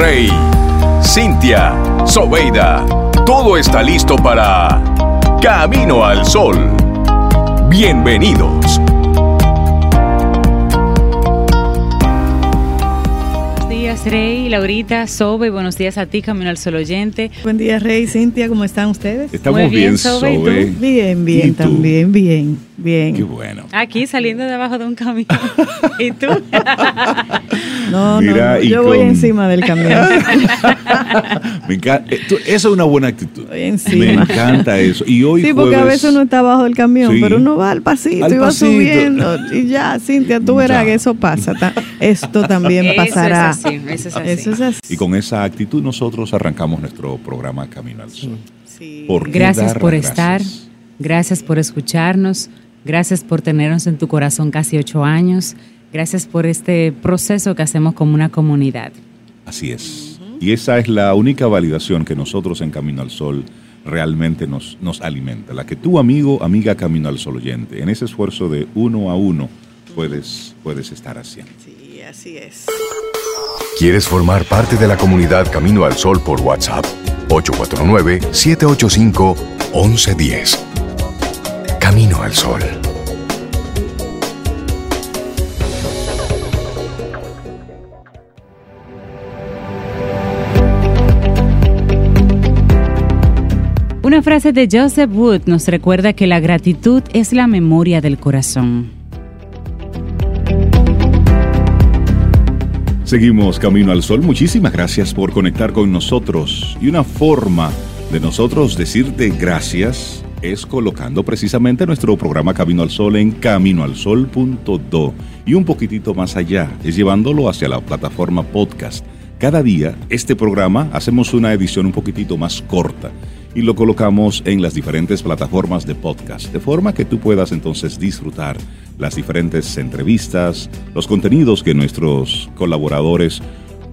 Rey, Cintia, Sobeida, todo está listo para Camino al Sol. Bienvenidos. días, Rey, Laurita, Sobe. Buenos días a ti, Camino al Sol oyente. Buen día, Rey, Cintia. ¿Cómo están ustedes? Estamos Muy bien, Sobe. Bien, bien, también, bien, bien. Qué bueno. Aquí saliendo debajo de un camión. ¿Y tú? no, no, yo voy encima del camión. Me encanta. Eh, eso es una buena actitud. Voy encima. Me encanta eso. Y hoy sí, porque a veces uno está abajo del camión, pero uno va al pasito y va subiendo. Y ya, Cintia, tú verás que eso pasa. Esto también pasará. Eso es así. Y con esa actitud nosotros arrancamos nuestro programa Camino al Sol. Gracias por estar, gracias por escucharnos, gracias por tenernos en tu corazón casi ocho años, gracias por este proceso que hacemos como una comunidad. Así es. Y esa es la única validación que nosotros en Camino al Sol realmente nos, nos alimenta. La que tu amigo, amiga Camino al Sol oyente, en ese esfuerzo de uno a uno puedes, puedes estar haciendo. Sí, así es. ¿Quieres formar parte de la comunidad Camino al Sol por WhatsApp? 849-785-1110. Camino al Sol. Una frase de Joseph Wood nos recuerda que la gratitud es la memoria del corazón. Seguimos Camino al Sol. Muchísimas gracias por conectar con nosotros. Y una forma de nosotros decirte gracias es colocando precisamente nuestro programa Camino al Sol en caminoalsol.do y un poquitito más allá, es llevándolo hacia la plataforma podcast. Cada día, este programa hacemos una edición un poquitito más corta y lo colocamos en las diferentes plataformas de podcast, de forma que tú puedas entonces disfrutar las diferentes entrevistas, los contenidos que nuestros colaboradores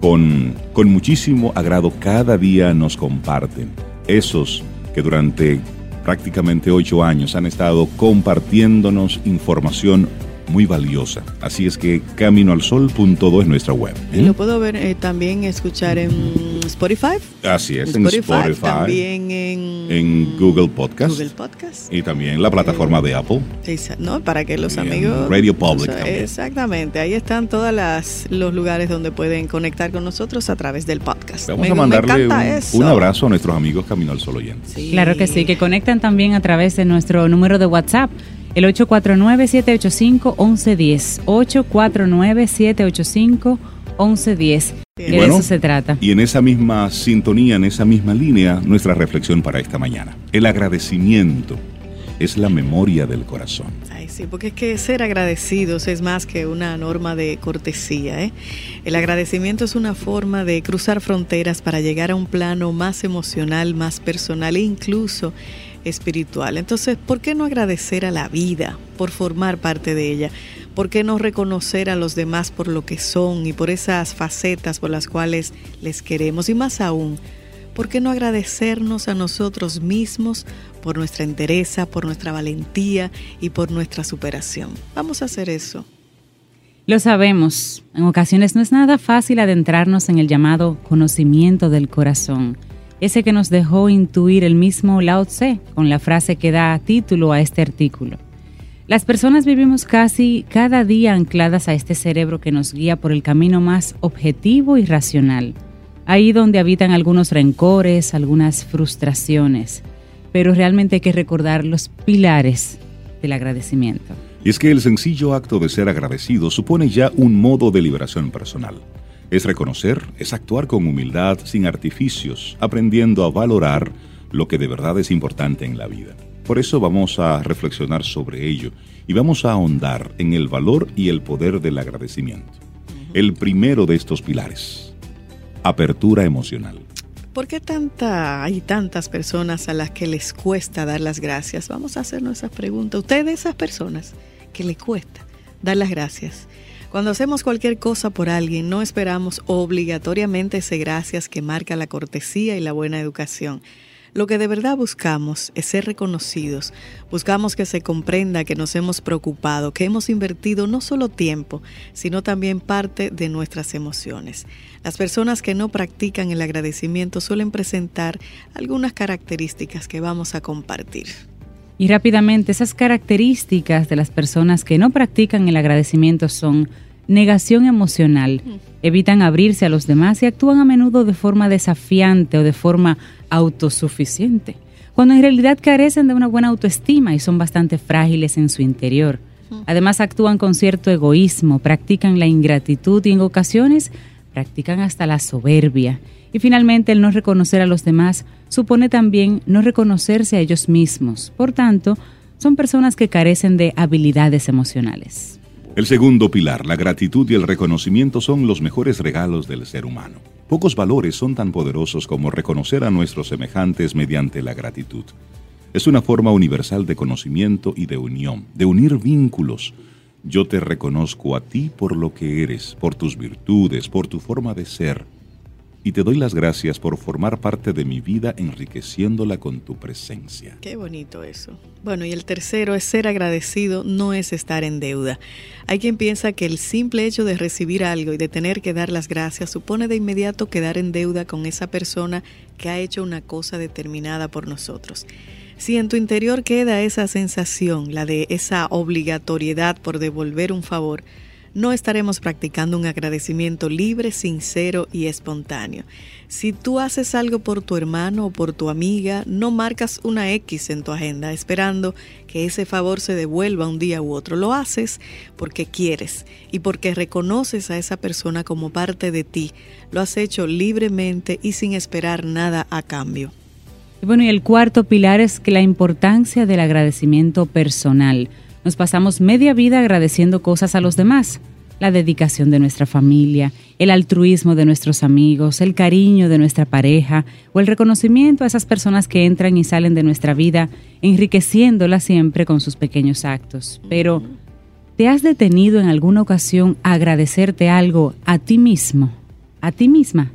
con, con muchísimo agrado cada día nos comparten. Esos que durante prácticamente ocho años han estado compartiéndonos información muy valiosa. Así es que caminoalsol.do es nuestra web. Y lo puedo ver eh, también, escuchar en Spotify. Así es, en Spotify. También en, en Google Podcast. Google Podcast. Y también en la plataforma de Apple. No, para que los amigos. Radio Public. exactamente, ahí están todos los lugares donde pueden conectar con nosotros a través del podcast. Vamos a mandarle un, abrazo a nuestros amigos Camino al Sol oyentes. Claro que sí, que conectan también a través de nuestro número de WhatsApp el 849-785-1110. 849-785-1110. de eso se trata. Y en esa misma sintonía, en esa misma línea, nuestra reflexión para esta mañana. El agradecimiento es la memoria del corazón. Ay, sí, porque es que ser agradecidos es más que una norma de cortesía. ¿eh? El agradecimiento es una forma de cruzar fronteras para llegar a un plano más emocional, más personal e incluso espiritual. Entonces, ¿por qué no agradecer a la vida por formar parte de ella? ¿Por qué no reconocer a los demás por lo que son y por esas facetas por las cuales les queremos? Y más aún, ¿por qué no agradecernos a nosotros mismos por nuestra entereza, por nuestra valentía y por nuestra superación? Vamos a hacer eso. Lo sabemos, en ocasiones no es nada fácil adentrarnos en el llamado conocimiento del corazón ese que nos dejó intuir el mismo Lao Tse con la frase que da título a este artículo. Las personas vivimos casi cada día ancladas a este cerebro que nos guía por el camino más objetivo y racional, ahí donde habitan algunos rencores, algunas frustraciones, pero realmente hay que recordar los pilares del agradecimiento. Y es que el sencillo acto de ser agradecido supone ya un modo de liberación personal. Es reconocer, es actuar con humildad, sin artificios, aprendiendo a valorar lo que de verdad es importante en la vida. Por eso vamos a reflexionar sobre ello y vamos a ahondar en el valor y el poder del agradecimiento. El primero de estos pilares, apertura emocional. ¿Por qué tanta, hay tantas personas a las que les cuesta dar las gracias? Vamos a hacernos esa pregunta. ¿Usted de esas personas que le cuesta dar las gracias? Cuando hacemos cualquier cosa por alguien, no esperamos obligatoriamente ese gracias que marca la cortesía y la buena educación. Lo que de verdad buscamos es ser reconocidos. Buscamos que se comprenda que nos hemos preocupado, que hemos invertido no solo tiempo, sino también parte de nuestras emociones. Las personas que no practican el agradecimiento suelen presentar algunas características que vamos a compartir. Y rápidamente, esas características de las personas que no practican el agradecimiento son negación emocional, evitan abrirse a los demás y actúan a menudo de forma desafiante o de forma autosuficiente, cuando en realidad carecen de una buena autoestima y son bastante frágiles en su interior. Además actúan con cierto egoísmo, practican la ingratitud y en ocasiones practican hasta la soberbia. Y finalmente el no reconocer a los demás supone también no reconocerse a ellos mismos. Por tanto, son personas que carecen de habilidades emocionales. El segundo pilar, la gratitud y el reconocimiento son los mejores regalos del ser humano. Pocos valores son tan poderosos como reconocer a nuestros semejantes mediante la gratitud. Es una forma universal de conocimiento y de unión, de unir vínculos. Yo te reconozco a ti por lo que eres, por tus virtudes, por tu forma de ser y te doy las gracias por formar parte de mi vida enriqueciéndola con tu presencia. Qué bonito eso. Bueno, y el tercero es ser agradecido, no es estar en deuda. Hay quien piensa que el simple hecho de recibir algo y de tener que dar las gracias supone de inmediato quedar en deuda con esa persona que ha hecho una cosa determinada por nosotros. Si en tu interior queda esa sensación, la de esa obligatoriedad por devolver un favor, no estaremos practicando un agradecimiento libre, sincero y espontáneo. Si tú haces algo por tu hermano o por tu amiga, no marcas una X en tu agenda esperando que ese favor se devuelva un día u otro. Lo haces porque quieres y porque reconoces a esa persona como parte de ti. Lo has hecho libremente y sin esperar nada a cambio. Bueno, y el cuarto pilar es que la importancia del agradecimiento personal. Nos pasamos media vida agradeciendo cosas a los demás, la dedicación de nuestra familia, el altruismo de nuestros amigos, el cariño de nuestra pareja o el reconocimiento a esas personas que entran y salen de nuestra vida, enriqueciéndola siempre con sus pequeños actos. Pero, ¿te has detenido en alguna ocasión a agradecerte algo a ti mismo, a ti misma?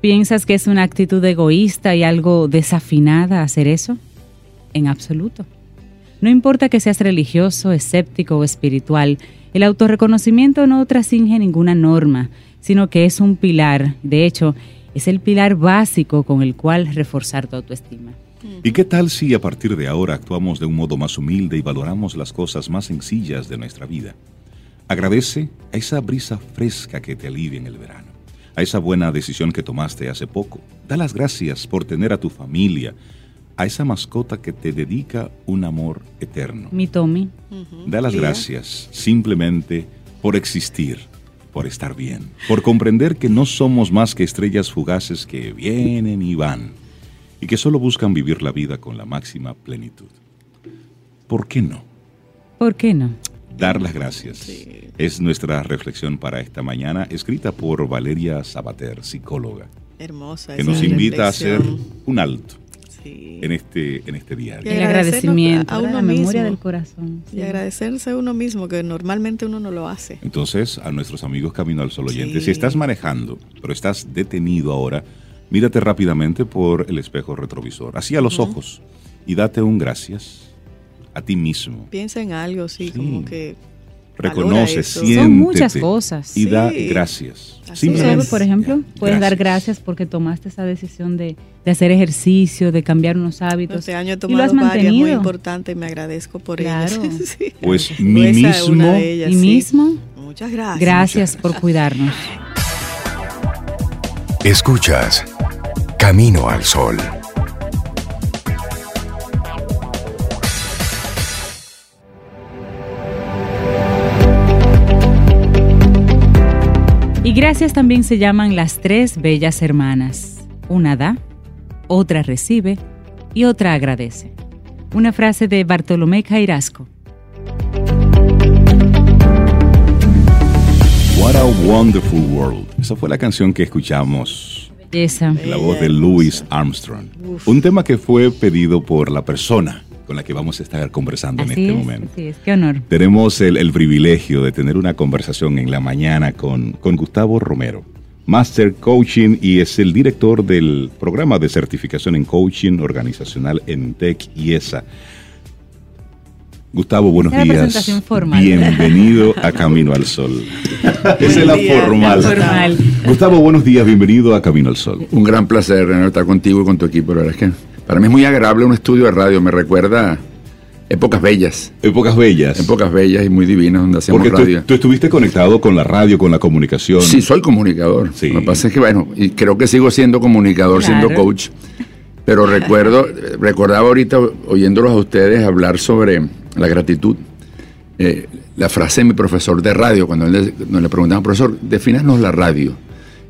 ¿Piensas que es una actitud egoísta y algo desafinada hacer eso? En absoluto. No importa que seas religioso, escéptico o espiritual, el autorreconocimiento no trascinge ninguna norma, sino que es un pilar, de hecho, es el pilar básico con el cual reforzar tu autoestima. ¿Y qué tal si a partir de ahora actuamos de un modo más humilde y valoramos las cosas más sencillas de nuestra vida? Agradece a esa brisa fresca que te alivia en el verano, a esa buena decisión que tomaste hace poco. Da las gracias por tener a tu familia, a esa mascota que te dedica un amor eterno. Mi Tommy. Da las gracias simplemente por existir, por estar bien, por comprender que no somos más que estrellas fugaces que vienen y van y que solo buscan vivir la vida con la máxima plenitud. ¿Por qué no? ¿Por qué no? Dar las gracias. Es nuestra reflexión para esta mañana, escrita por Valeria Sabater, psicóloga. Hermosa. Que nos invita a hacer un alto en este en este diario. El agradecimiento a una memoria del corazón. Y agradecerse a uno mismo, que normalmente uno no lo hace. Entonces, a nuestros amigos Camino al Sol oyentes, si estás manejando, pero estás detenido ahora, mírate rápidamente por el espejo retrovisor, así a los ojos, y date un gracias a ti mismo. Piensa en algo, sí. como que reconoce, siéntete. Son muchas cosas. Y da gracias. Simplemente, por ejemplo, puedes dar gracias porque tomaste esa decisión de, hacer ejercicio, de cambiar unos hábitos. Este año he tomado y lo has mantenido. muy importante y me agradezco por claro. Pues mi mismo. y mismo. Muchas gracias. Gracias por cuidarnos. Escuchas Camino al Sol. Y gracias también se llaman las tres bellas hermanas. Una da, otra recibe y otra agradece. Una frase de Bartolomé Cairasco. What a Wonderful World. Esa fue la canción que escuchamos. Esa. La voz de Louis Armstrong. Un tema que fue pedido por la persona con la que vamos a estar conversando en este momento. Así es, qué honor. Tenemos el, privilegio de tener una conversación en la mañana con, con Gustavo Romero, Master Coaching y es el director del programa de certificación en coaching organizacional en TEC y ESA. Gustavo, buenos días. Bienvenido a Camino al Sol. Esa es la formal. Gustavo, buenos días, bienvenido a Camino al Sol. Un gran placer, estar contigo y con tu equipo. La verdad es que para mí es muy agradable un estudio de radio, me recuerda épocas bellas. Épocas bellas. Épocas bellas y muy divinas donde hacíamos Porque radio. Tú, tú, estuviste conectado con la radio, con la comunicación. Sí, soy comunicador. Lo que pasa es que, bueno, y creo que sigo siendo comunicador, siendo coach. Pero recuerdo, recordaba ahorita oyéndolos a ustedes hablar sobre la gratitud. Eh, la frase de mi profesor de radio, cuando le, le preguntaban, profesor, defínanos la radio.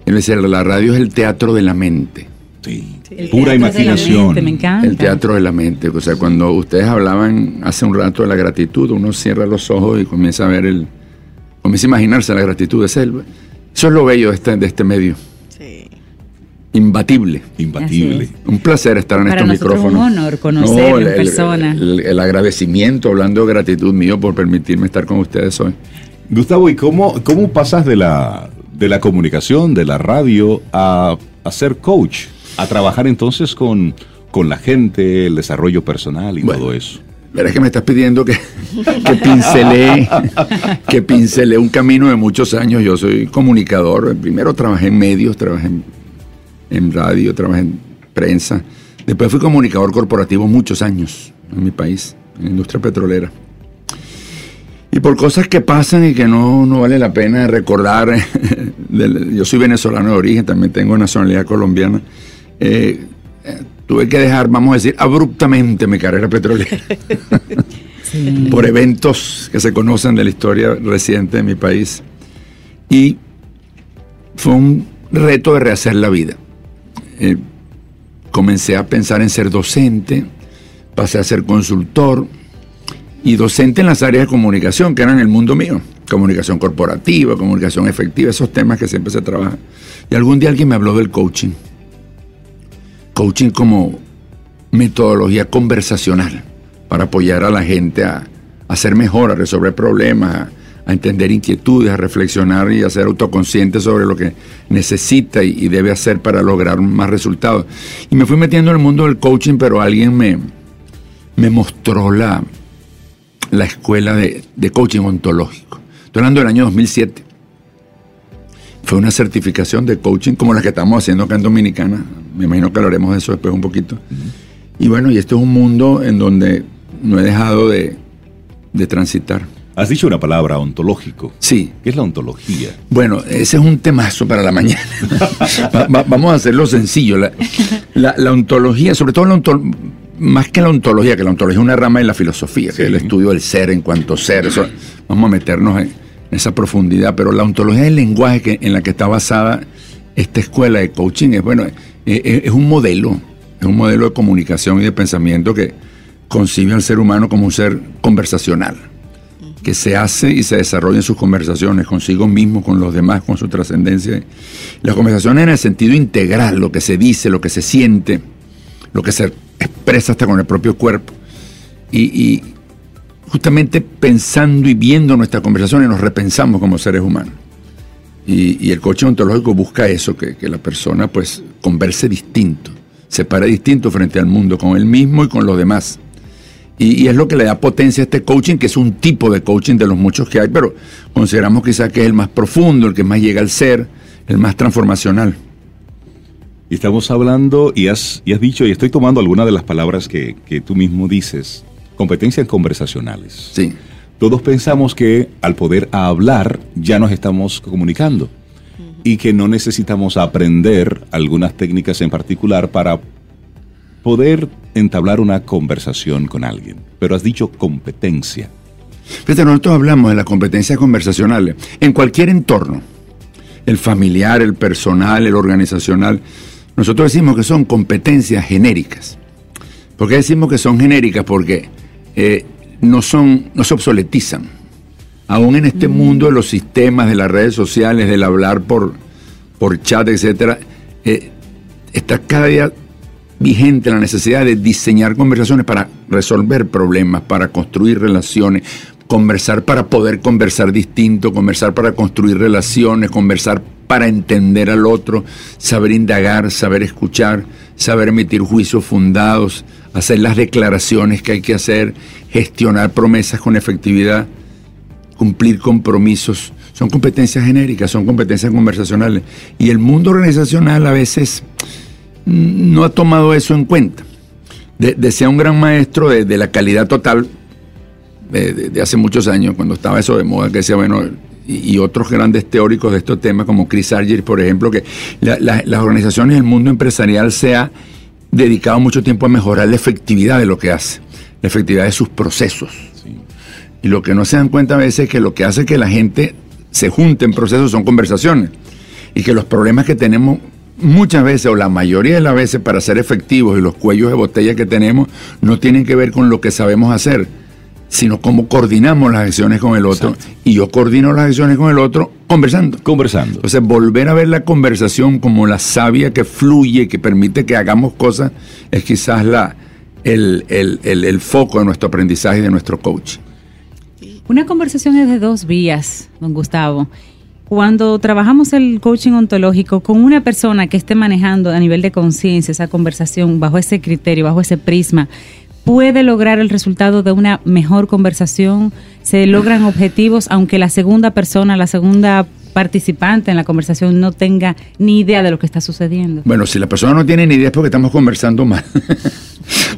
Él decía, la radio es el teatro de la mente. Sí, pura imaginación. me encanta. El teatro de la mente. O sea, cuando ustedes hablaban hace un rato de la gratitud, uno cierra los ojos y comienza a ver el. comienza a imaginarse la gratitud de selva. Eso es lo bello de este, de este medio imbatible. Imbatible. Un placer estar en estos micrófonos. Es un honor conocer en persona. El, agradecimiento, hablando de gratitud mío por permitirme estar con ustedes hoy. Gustavo, ¿y cómo, cómo pasas de la, de la comunicación, de la radio, a, a ser coach? A trabajar entonces con, con la gente, el desarrollo personal y todo eso. Verás que me estás pidiendo que, que pincelé, que pincelé un camino de muchos años. Yo soy comunicador. Primero trabajé en medios, trabajé en en radio, trabajé en prensa. Después fui comunicador corporativo muchos años en mi país, en la industria petrolera. Y por cosas que pasan y que no, no vale la pena recordar, yo soy venezolano de origen, también tengo nacionalidad colombiana, eh, tuve que dejar, vamos a decir, abruptamente mi carrera petrolera. por eventos que se conocen de la historia reciente de mi país. Y fue un reto de rehacer la vida. Eh, comencé a pensar en ser docente, pasé a ser consultor y docente en las áreas de comunicación, que eran el mundo mío. Comunicación corporativa, comunicación efectiva, esos temas que siempre se trabajan. Y algún día alguien me habló del coaching. Coaching como metodología conversacional para apoyar a la gente a, a ser mejor, a resolver problemas, a entender inquietudes, a reflexionar y a ser autoconsciente sobre lo que necesita y, debe hacer para lograr más resultados. Y me fui metiendo en el mundo del coaching, pero alguien me, me mostró la, la escuela de, coaching ontológico. Estoy hablando del año 2007. Fue una certificación de coaching como la que estamos haciendo acá en Dominicana. Me imagino que hablaremos de eso después un poquito. Y bueno, y este es un mundo en donde no he dejado de, de transitar. Has dicho una palabra, ontológico. Sí. ¿Qué es la ontología? Bueno, ese es un temazo para la mañana. vamos a hacerlo sencillo. La, ontología, sobre todo la más que la ontología, que la ontología es una rama de la filosofía, que es el estudio del ser en cuanto ser. Eso, vamos a meternos en, esa profundidad. Pero la ontología es el lenguaje que, en la que está basada esta escuela de coaching. Es, bueno, es un modelo, es un modelo de comunicación y de pensamiento que concibe al ser humano como un ser conversacional que se hace y se desarrolla en sus conversaciones consigo mismo, con los demás, con su trascendencia. Las conversaciones en el sentido integral, lo que se dice, lo que se siente, lo que se expresa hasta con el propio cuerpo. Y, justamente pensando y viendo nuestras conversaciones nos repensamos como seres humanos. Y, el coche ontológico busca eso, que, que la persona pues converse distinto, se pare distinto frente al mundo, con él mismo y con los demás. Y, es lo que le da potencia a este coaching, que es un tipo de coaching de los muchos que hay, pero consideramos quizás que es el más profundo, el que más llega al ser, el más transformacional. Y estamos hablando, y has, y has dicho, y estoy tomando algunas de las palabras que, que tú mismo dices, competencias conversacionales. Sí. Todos pensamos que al poder hablar ya nos estamos comunicando y que no necesitamos aprender algunas técnicas en particular para poder entablar una conversación con alguien, pero has dicho competencia. Fíjate, nosotros hablamos de las competencias conversacionales en cualquier entorno, el familiar, el personal, el organizacional. Nosotros decimos que son competencias genéricas. ¿Por qué decimos que son genéricas? Porque eh, no, son, no se obsoletizan. Aún en este mm. mundo de los sistemas, de las redes sociales, del hablar por, por chat, etc., eh, está cada día vigente la necesidad de diseñar conversaciones para resolver problemas, para construir relaciones, conversar para poder conversar distinto, conversar para construir relaciones, conversar para entender al otro, saber indagar, saber escuchar, saber emitir juicios fundados, hacer las declaraciones que hay que hacer, gestionar promesas con efectividad, cumplir compromisos. Son competencias genéricas, son competencias conversacionales. Y el mundo organizacional a veces no ha tomado eso en cuenta. decía un gran maestro de, la calidad total de, hace muchos años, cuando estaba eso de moda, que decía, bueno, y, otros grandes teóricos de estos temas, como Chris Argyris, por ejemplo, que las organizaciones del mundo empresarial se ha dedicado mucho tiempo a mejorar la efectividad de lo que hace, la efectividad de sus procesos. Y lo que no se dan cuenta a veces es que lo que hace que la gente se junte en procesos son conversaciones. Y que los problemas que tenemos muchas veces, o la mayoría de las veces, para ser efectivos y los cuellos de botella que tenemos, no tienen que ver con lo que sabemos hacer, sino cómo coordinamos las acciones con el otro. Y yo coordino las acciones con el otro conversando. Conversando. Entonces, volver a ver la conversación como la savia que fluye, que permite que hagamos cosas, es quizás la, el, el foco de nuestro aprendizaje y de nuestro coaching. Una conversación es de dos vías, don Gustavo cuando trabajamos el coaching ontológico con una persona que esté manejando a nivel de conciencia esa conversación bajo ese criterio, bajo ese prisma, puede lograr el resultado de una mejor conversación, se logran objetivos aunque la segunda persona, la segunda participante en la conversación no tenga ni idea de lo que está sucediendo. Bueno, si la persona no tiene ni idea es porque estamos conversando mal.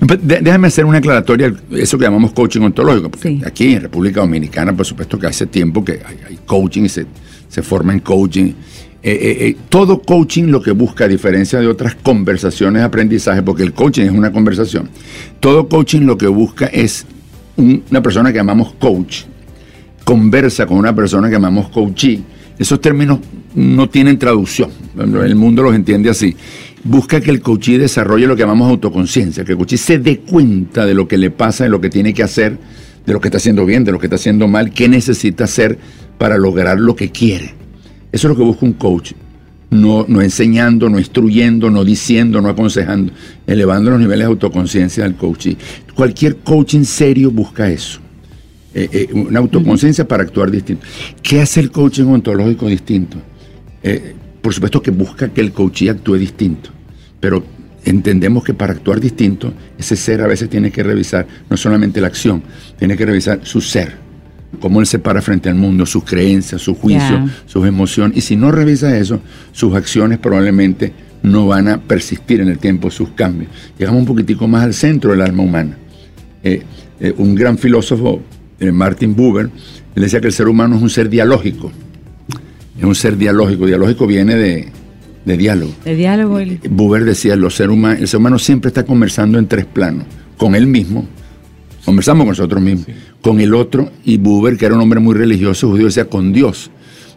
Déjame hacer una aclaratoria, eso que llamamos coaching ontológico, porque aquí en República Dominicana, por supuesto que hace tiempo que hay coaching y se se forma en coaching. Eh, eh, eh, todo coaching lo que busca, a diferencia de otras conversaciones aprendizaje, porque el coaching es una conversación, todo coaching lo que busca es una persona que llamamos coach, conversa con una persona que llamamos coachee. Esos términos no tienen traducción, el mundo los entiende así. Busca que el coachee desarrolle lo que llamamos autoconciencia, que el coachee se dé cuenta de lo que le pasa, de lo que tiene que hacer, de lo que está haciendo bien, de lo que está haciendo mal, qué necesita hacer para lograr lo que quiere. Eso es lo que busca un coach. No, no enseñando, no instruyendo, no diciendo, no aconsejando, elevando los niveles de autoconciencia del coaching. Cualquier coaching serio busca eso. Eh, eh, una autoconciencia para actuar distinto. ¿Qué hace el coaching ontológico distinto? Eh, por supuesto que busca que el coachee actúe distinto, pero entendemos que para actuar distinto, ese ser a veces tiene que revisar no solamente la acción, tiene que revisar su ser cómo él se para frente al mundo, sus creencias, sus juicios, sus emociones. Y si no revisa eso, sus acciones probablemente no van a persistir en el tiempo, sus cambios. Llegamos un poquitico más al centro del alma humana. Eh, eh, un gran filósofo, eh, Martin Buber, él decía que el ser humano es un ser dialógico. Es un ser dialógico. Dialógico viene de, diálogo. De diálogo. Buber decía, los ser humanos, el ser humano siempre está conversando en tres planos. Con él mismo, conversamos con nosotros mismos con el otro, y Buber, que era un hombre muy religioso judío, decía con Dios.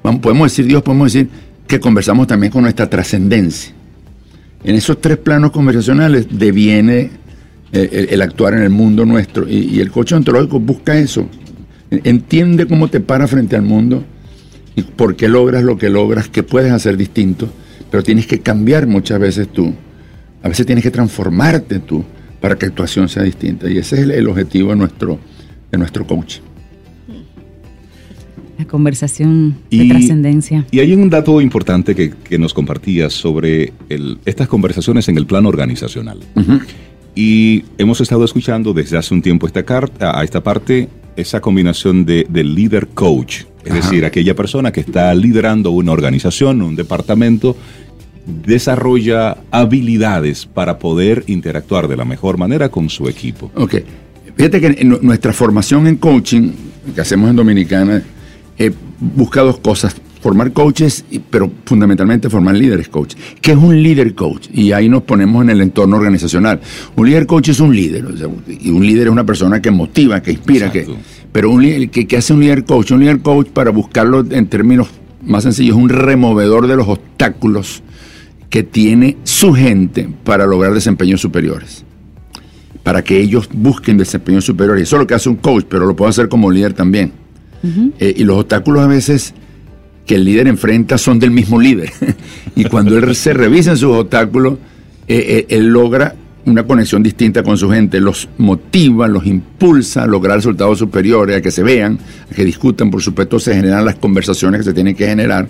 Vamos, podemos decir Dios, podemos decir que conversamos también con nuestra trascendencia. En esos tres planos conversacionales deviene eh, el, actuar en el mundo nuestro. Y, el coche ontológico busca eso. Entiende cómo te para frente al mundo y por qué logras lo que logras, que puedes hacer distinto, pero tienes que cambiar muchas veces tú. A veces tienes que transformarte tú para que tu actuación sea distinta. Y ese es el objetivo de nuestro, de nuestro coach. La conversación de trascendencia. Y hay un dato importante que, nos compartías sobre estas conversaciones en el plano organizacional. Y hemos estado escuchando desde hace un tiempo esta carta, a esta parte esa combinación de, líder coach, es decir, aquella persona que está liderando una organización, un departamento, desarrolla habilidades para poder interactuar de la mejor manera con su equipo. Ok, Fíjate que en nuestra formación en coaching, que hacemos en Dominicana, he busca dos cosas. Formar coaches, pero fundamentalmente formar líderes coach. ¿Qué es un líder coach? Y ahí nos ponemos en el entorno organizacional. Un líder coach es un líder. y un líder es una persona que motiva, que inspira. Que, pero un ¿qué, ¿qué hace un líder coach? Un líder coach, para buscarlo en términos más sencillos, es un removedor de los obstáculos que tiene su gente para lograr desempeños superiores para que ellos busquen desempeño superior. Y eso es lo que hace un coach, pero lo puede hacer como líder también. Eh, y los obstáculos a veces que el líder enfrenta son del mismo líder. y cuando él se revisa en sus obstáculos, eh, eh, él logra una conexión distinta con su gente, los motiva, los impulsa a lograr resultados superiores, a que se vean, a que discutan, por supuesto se generan las conversaciones que se tienen que generar.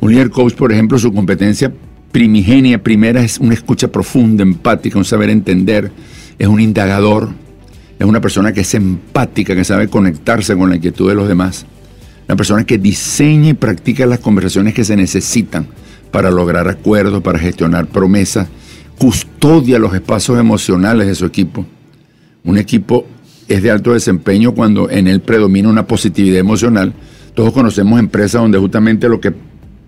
Un líder coach, por ejemplo, su competencia primigenia, primera, es una escucha profunda, empática, un saber entender, es un indagador, es una persona que es empática, que sabe conectarse con la inquietud de los demás, una persona que diseña y practica las conversaciones que se necesitan para lograr acuerdos, para gestionar promesas, custodia los espacios emocionales de su equipo. Un equipo es de alto desempeño cuando en él predomina una positividad emocional. Todos conocemos empresas donde justamente lo que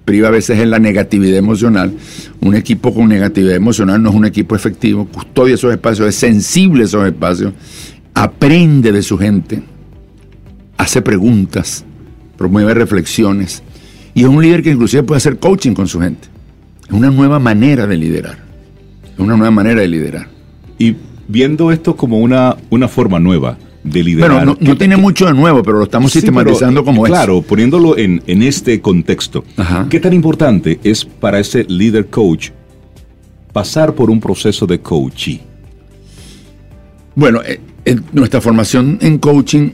priva a veces es la negatividad emocional. Un equipo con negatividad emocional no es un equipo efectivo, custodia esos espacios, es sensible a esos espacios, aprende de su gente, hace preguntas, promueve reflexiones y es un líder que inclusive puede hacer coaching con su gente. Es una nueva manera de liderar. Es una nueva manera de liderar. Y viendo esto como una, una forma nueva de liderar. Bueno, no, tiene mucho de nuevo, pero lo estamos sistematizando como es. Claro, poniéndolo en, este contexto. ¿Qué tan importante es para ese líder coach pasar por un proceso de coaching? Bueno, eh, nuestra formación en coaching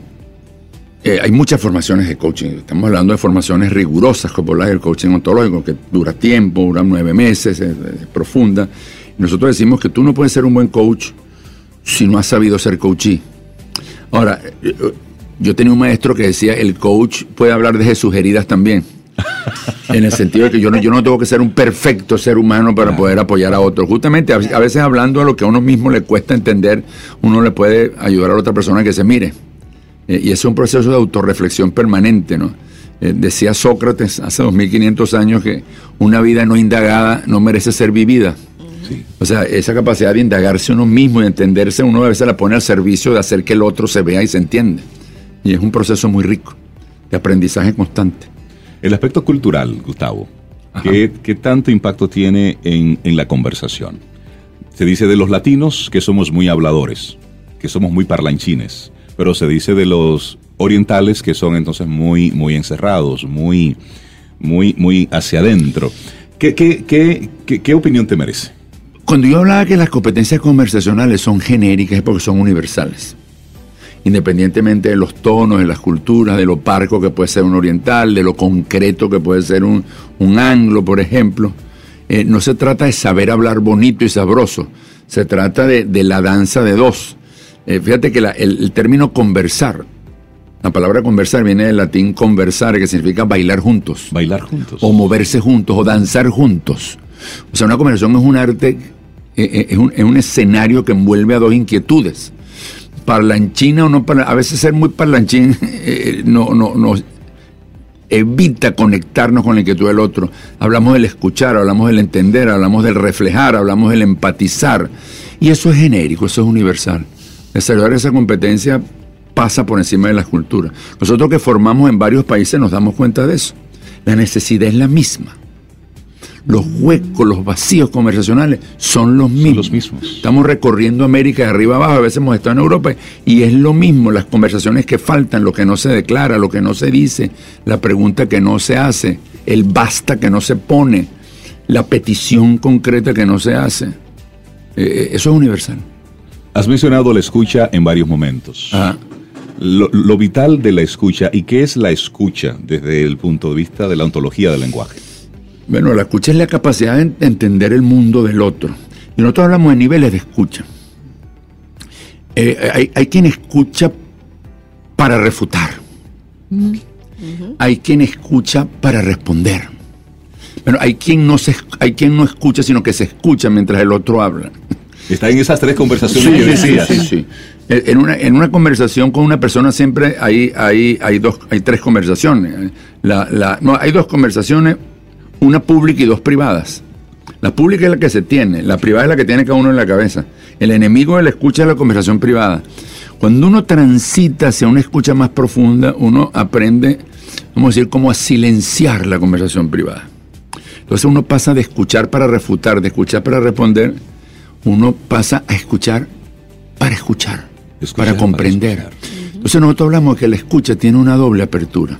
eh, hay muchas formaciones de coaching. Estamos hablando de formaciones rigurosas, como la del coaching ontológico, que dura tiempo, dura nueve meses, es, profunda. Nosotros decimos que tú no puedes ser un buen coach si no has sabido ser coachee. Ahora, eh, yo tenía un maestro que decía, el coach puede hablar desde sus heridas también. en el sentido de que yo no, yo no tengo que ser un perfecto ser humano para poder apoyar a otros. Justamente a, veces hablando de lo que a uno mismo le cuesta entender, uno le puede ayudar a la otra persona que se mire. Eh, y es un proceso de autorreflexión permanente, ¿no? Eh, decía Sócrates hace 2500 años que una vida no indagada no merece ser vivida. O sea, esa capacidad de indagarse uno mismo y entenderse, uno a veces la pone al servicio de hacer que el otro se vea y se entienda. Y es un proceso muy rico, de aprendizaje constante. El aspecto cultural, Gustavo, ¿qué, tanto impacto tiene en, en la conversación? Se dice de los latinos que somos muy habladores, que somos muy parlanchines pero se dice de los orientales que son entonces muy, muy encerrados, muy, muy, muy hacia adentro. ¿Qué, qué, qué, qué, opinión te merece? Cuando yo hablaba que las competencias conversacionales son genéricas es porque son universales. Independientemente de los tonos, de las culturas, de lo parco que puede ser un oriental, de lo concreto que puede ser un, un anglo, por ejemplo. Eh, no se trata de saber hablar bonito y sabroso, se trata de, de la danza de dos eh, fíjate que el, término conversar, la palabra conversar viene del latín conversar, que significa bailar juntos. Bailar juntos. O moverse juntos, o danzar juntos. O sea, una conversación es un arte, eh, eh, es, un, escenario que envuelve a dos inquietudes. Parlanchina o no a veces ser muy parlanchín no, no, no evita conectarnos con la inquietud del otro. Hablamos del escuchar, hablamos del entender, hablamos del reflejar, hablamos del empatizar. Y eso es genérico, eso es universal. Desarrollar esa competencia pasa por encima de las culturas. Nosotros que formamos en varios países nos damos cuenta de eso. La necesidad es la misma. Los huecos, los vacíos conversacionales son los mismos. los mismos. Estamos recorriendo América de arriba abajo, a veces hemos estado en Europa y es lo mismo, las conversaciones que faltan, lo que no se declara, lo que no se dice, la pregunta que no se hace, el basta que no se pone, la petición concreta que no se hace. Eh, eh, eso es universal. Has mencionado la escucha en varios momentos. Lo, vital de la escucha y qué es la escucha desde el punto de vista de la ontología del lenguaje. Bueno, la escucha es la capacidad de entender el mundo del otro. Y nosotros hablamos de niveles de escucha. Eh, hay, quien escucha para refutar. Hay quien escucha para responder. Bueno, hay quien, no se, hay quien no escucha, sino que se escucha mientras el otro habla. Está en esas tres conversaciones sí, Sí, sí, En una, en una conversación con una persona siempre hay, hay, hay, dos, hay tres conversaciones. La, la, no, hay dos conversaciones, una pública y dos privadas. La pública es la que se tiene, la privada es la que tiene cada uno en la cabeza. El enemigo de la escucha es la conversación privada. Cuando uno transita hacia una escucha más profunda, uno aprende, vamos a decir, cómo a silenciar la conversación privada. Entonces uno pasa de escuchar para refutar, de escuchar para responder, uno pasa a escuchar para escuchar, para comprender. Entonces nosotros hablamos de que la escucha tiene una doble apertura.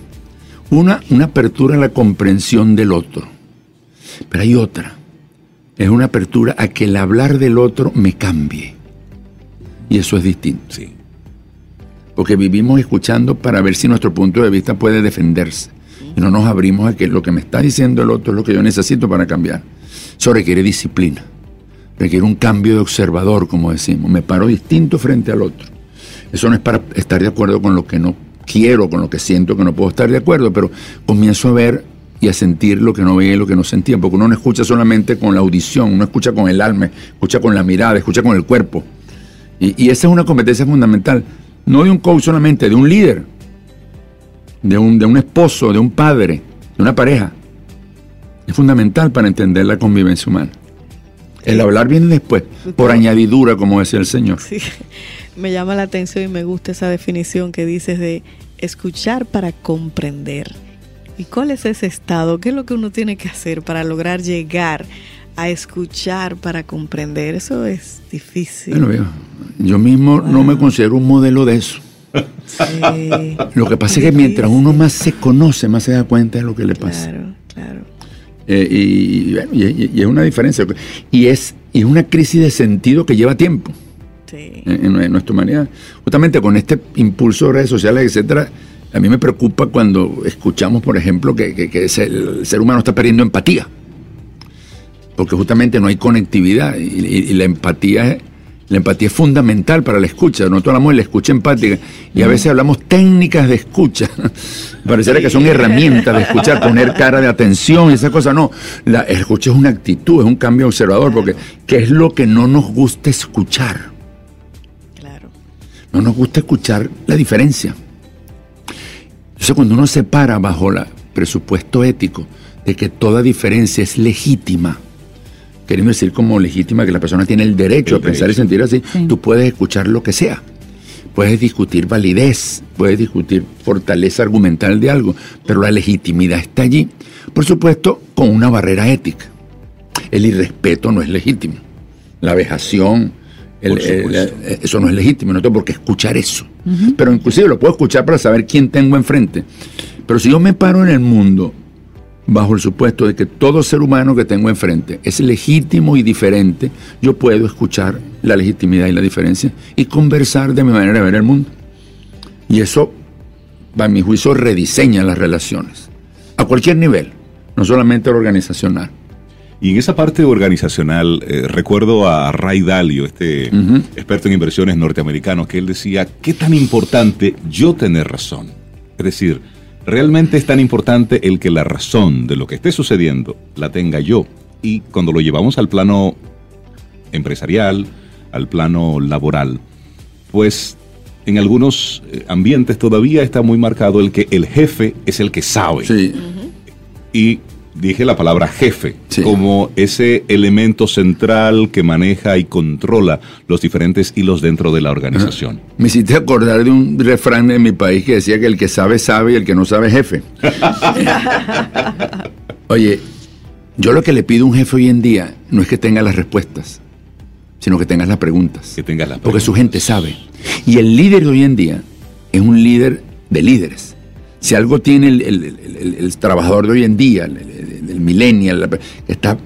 Una, una apertura a la comprensión del otro. Pero hay otra, es una apertura a que el hablar del otro me cambie. Y eso es distinto. Sí. Porque vivimos escuchando para ver si nuestro punto de vista puede defenderse. Y no nos abrimos a que lo que me está diciendo el otro es lo que yo necesito para cambiar. Eso requiere disciplina. Requiere un cambio de observador, como decimos. Me paro distinto frente al otro. Eso no es para estar de acuerdo con lo que no quiero, con lo que siento que no puedo estar de acuerdo, pero comienzo a ver y a sentir lo que no veía y lo que no sentía, porque uno no escucha solamente con la audición, uno escucha con el alma, escucha con la mirada, escucha con el cuerpo. Y, esa es una competencia fundamental, no de un coach solamente, de un líder, de un, de un esposo, de un padre, de una pareja. Es fundamental para entender la convivencia humana. El hablar viene después, por añadidura, como decía el Señor. Sí. Me llama la atención y me gusta esa definición que dices de escuchar para comprender. ¿Y cuál es ese estado? ¿Qué es lo que uno tiene que hacer para lograr llegar a escuchar para comprender? Eso es difícil. Bueno, yo mismo no me considero un modelo de eso. Lo que pasa es que mientras uno más se conoce, más se da cuenta de lo que le pasa. Claro, claro. Eh, y, es una diferencia. Y es, y es una crisis de sentido que lleva tiempo en, nuestra humanidad. Justamente con este impulso de redes sociales, etcétera, a mí me preocupa cuando escuchamos, por ejemplo, que, el ser humano está perdiendo empatía. Porque justamente no hay conectividad y, la empatía la empatía es fundamental para la escucha. Nosotros hablamos de la escucha empática y a veces hablamos técnicas de escucha. Pareciera que son herramientas de escuchar, poner cara de atención y esas cosas. No, la escucha es una actitud, es un cambio observador, porque ¿qué es lo que no nos gusta escuchar? No nos gusta escuchar la diferencia. Entonces cuando uno se para bajo el presupuesto ético de que toda diferencia es legítima, queremos decir como legítima que la persona tiene el derecho a pensar y sentir así, tú puedes escuchar lo que sea. Puedes discutir validez, puedes discutir fortaleza argumental de algo, pero la legitimidad está allí. Por supuesto, con una barrera ética. El irrespeto no es legítimo. La vejación, eh, eso no es legítimo, no tengo por qué escuchar eso. Pero inclusive lo puedo escuchar para saber quién tengo enfrente. Pero si yo me paro en el mundo bajo el supuesto de que todo ser humano que tengo enfrente es legítimo y diferente, yo puedo escuchar la legitimidad y la diferencia y conversar de mi manera de ver el mundo. Y eso, a mi juicio, rediseña las relaciones, a cualquier nivel, no solamente organizacional. Y en esa parte organizacional, eh, recuerdo a Ray Dalio, este experto en inversiones norteamericano, que él decía, ¿qué tan importante yo tener razón? Es decir, realmente es tan importante el que la razón de lo que esté sucediendo la tenga yo. Y cuando lo llevamos al plano empresarial, al plano laboral, pues en algunos eh, ambientes todavía está muy marcado el que el jefe es el que sabe. Sí. Y dije la palabra jefe, como ese elemento central que maneja y controla los diferentes hilos dentro de la organización. Me hiciste acordar de un refrán de mi país que decía que el que sabe sabe y el que no sabe jefe. Oye, yo lo que le pido a un jefe hoy en día no es que tenga las respuestas, sino que tenga las preguntas. Que tenga las Porque su gente sabe. Y el líder de hoy en día es un líder de líderes si algo tiene el, trabajador de hoy en día, el, millennial, que está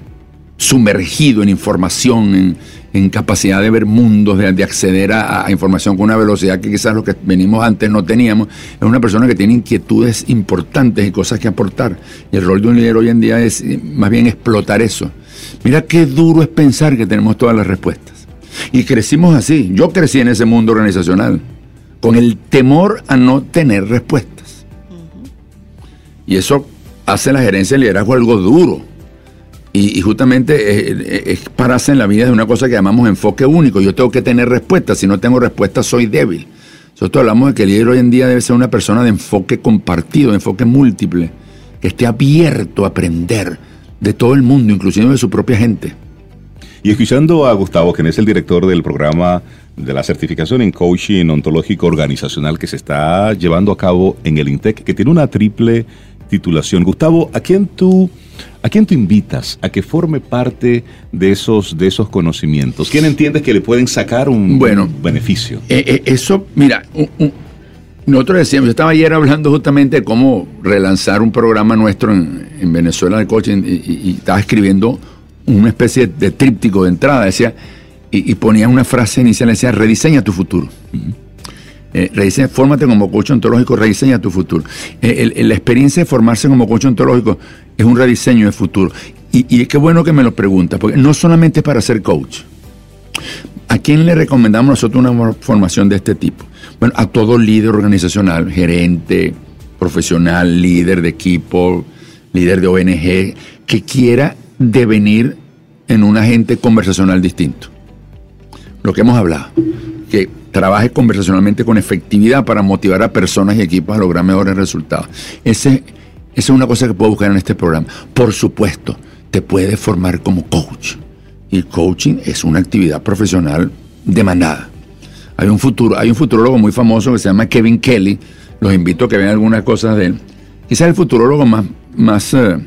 sumergido en información, en, capacidad de ver mundos, de, acceder a, información con una velocidad que quizás lo que venimos antes no teníamos, es una persona que tiene inquietudes importantes y cosas que aportar. Y el rol de un líder hoy en día es más bien explotar eso. Mira qué duro es pensar que tenemos todas las respuestas. Y crecimos así. Yo crecí en ese mundo organizacional, con el temor a no tener respuestas. Y eso hace la gerencia de liderazgo algo duro. Y, justamente es, pararse en la vida de una cosa que llamamos enfoque único. Yo tengo que tener respuestas. Si no tengo respuestas, soy débil. Nosotros hablamos de que el líder hoy en día debe ser una persona de enfoque compartido, de enfoque múltiple, que esté abierto a aprender de todo el mundo, inclusive de su propia gente. Y escuchando a Gustavo, quien es el director del programa de la certificación en coaching ontológico organizacional que se está llevando a cabo en el INTEC, que tiene una triple titulación. Gustavo, ¿a quién tú, a quién tú invitas a que forme parte de esos, de esos conocimientos? ¿Quién entiendes que le pueden sacar un bueno, beneficio? Eh, eh, eso, mira, nosotros decíamos, yo estaba ayer hablando justamente de cómo relanzar un programa nuestro en, Venezuela de coaching y, estaba escribiendo una especie de tríptico de entrada, decía, y, ponía una frase inicial, decía, rediseña tu futuro. Eh, fórmate como coach ontológico, rediseña tu futuro. Eh, la experiencia de formarse como coach ontológico es un rediseño de futuro. Y, y qué bueno que me lo preguntas, porque no solamente es para ser coach. ¿A quién le recomendamos nosotros una formación de este tipo? Bueno, a todo líder organizacional, gerente, profesional, líder de equipo, líder de ONG, que quiera devenir en un agente conversacional distinto. Lo que hemos hablado, que trabaje conversacionalmente con efectividad para motivar a personas y equipos a lograr mejores resultados. Esa es una cosa que puedo buscar en este programa. Por supuesto, te puedes formar como coach. Y coaching es una actividad profesional demandada. Hay un futuro, hay un futurólogo muy famoso que se llama Kevin Kelly. Los invito a que vean algunas cosas de él. Quizás el futurólogo más, más eh,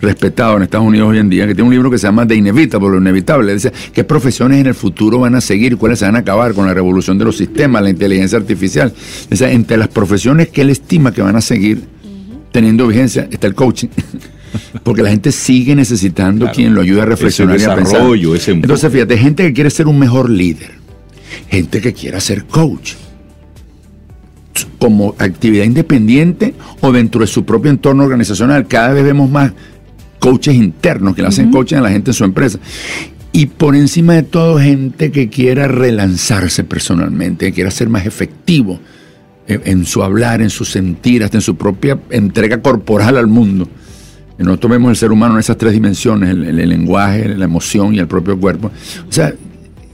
respetado en Estados Unidos hoy en día, que tiene un libro que se llama The Inevitable, lo inevitable. Dice qué profesiones en el futuro van a seguir, cuáles se van a acabar con la revolución de los sistemas, la inteligencia artificial. Dice, entre las profesiones que él estima que van a seguir teniendo vigencia está el coaching. Porque la gente sigue necesitando quien lo ayude a reflexionar y a pensar. Entonces, fíjate, gente que quiere ser un mejor líder, gente que quiera ser coach como actividad independiente o dentro de su propio entorno organizacional. Cada vez vemos más coaches internos que le hacen coaching a la gente en su empresa. Y por encima de todo, gente que quiera relanzarse personalmente, que quiera ser más efectivo en, su hablar, en su sentir, hasta en su propia entrega corporal al mundo. Nosotros vemos el ser humano en esas tres dimensiones, el, lenguaje, la emoción y el propio cuerpo. O sea,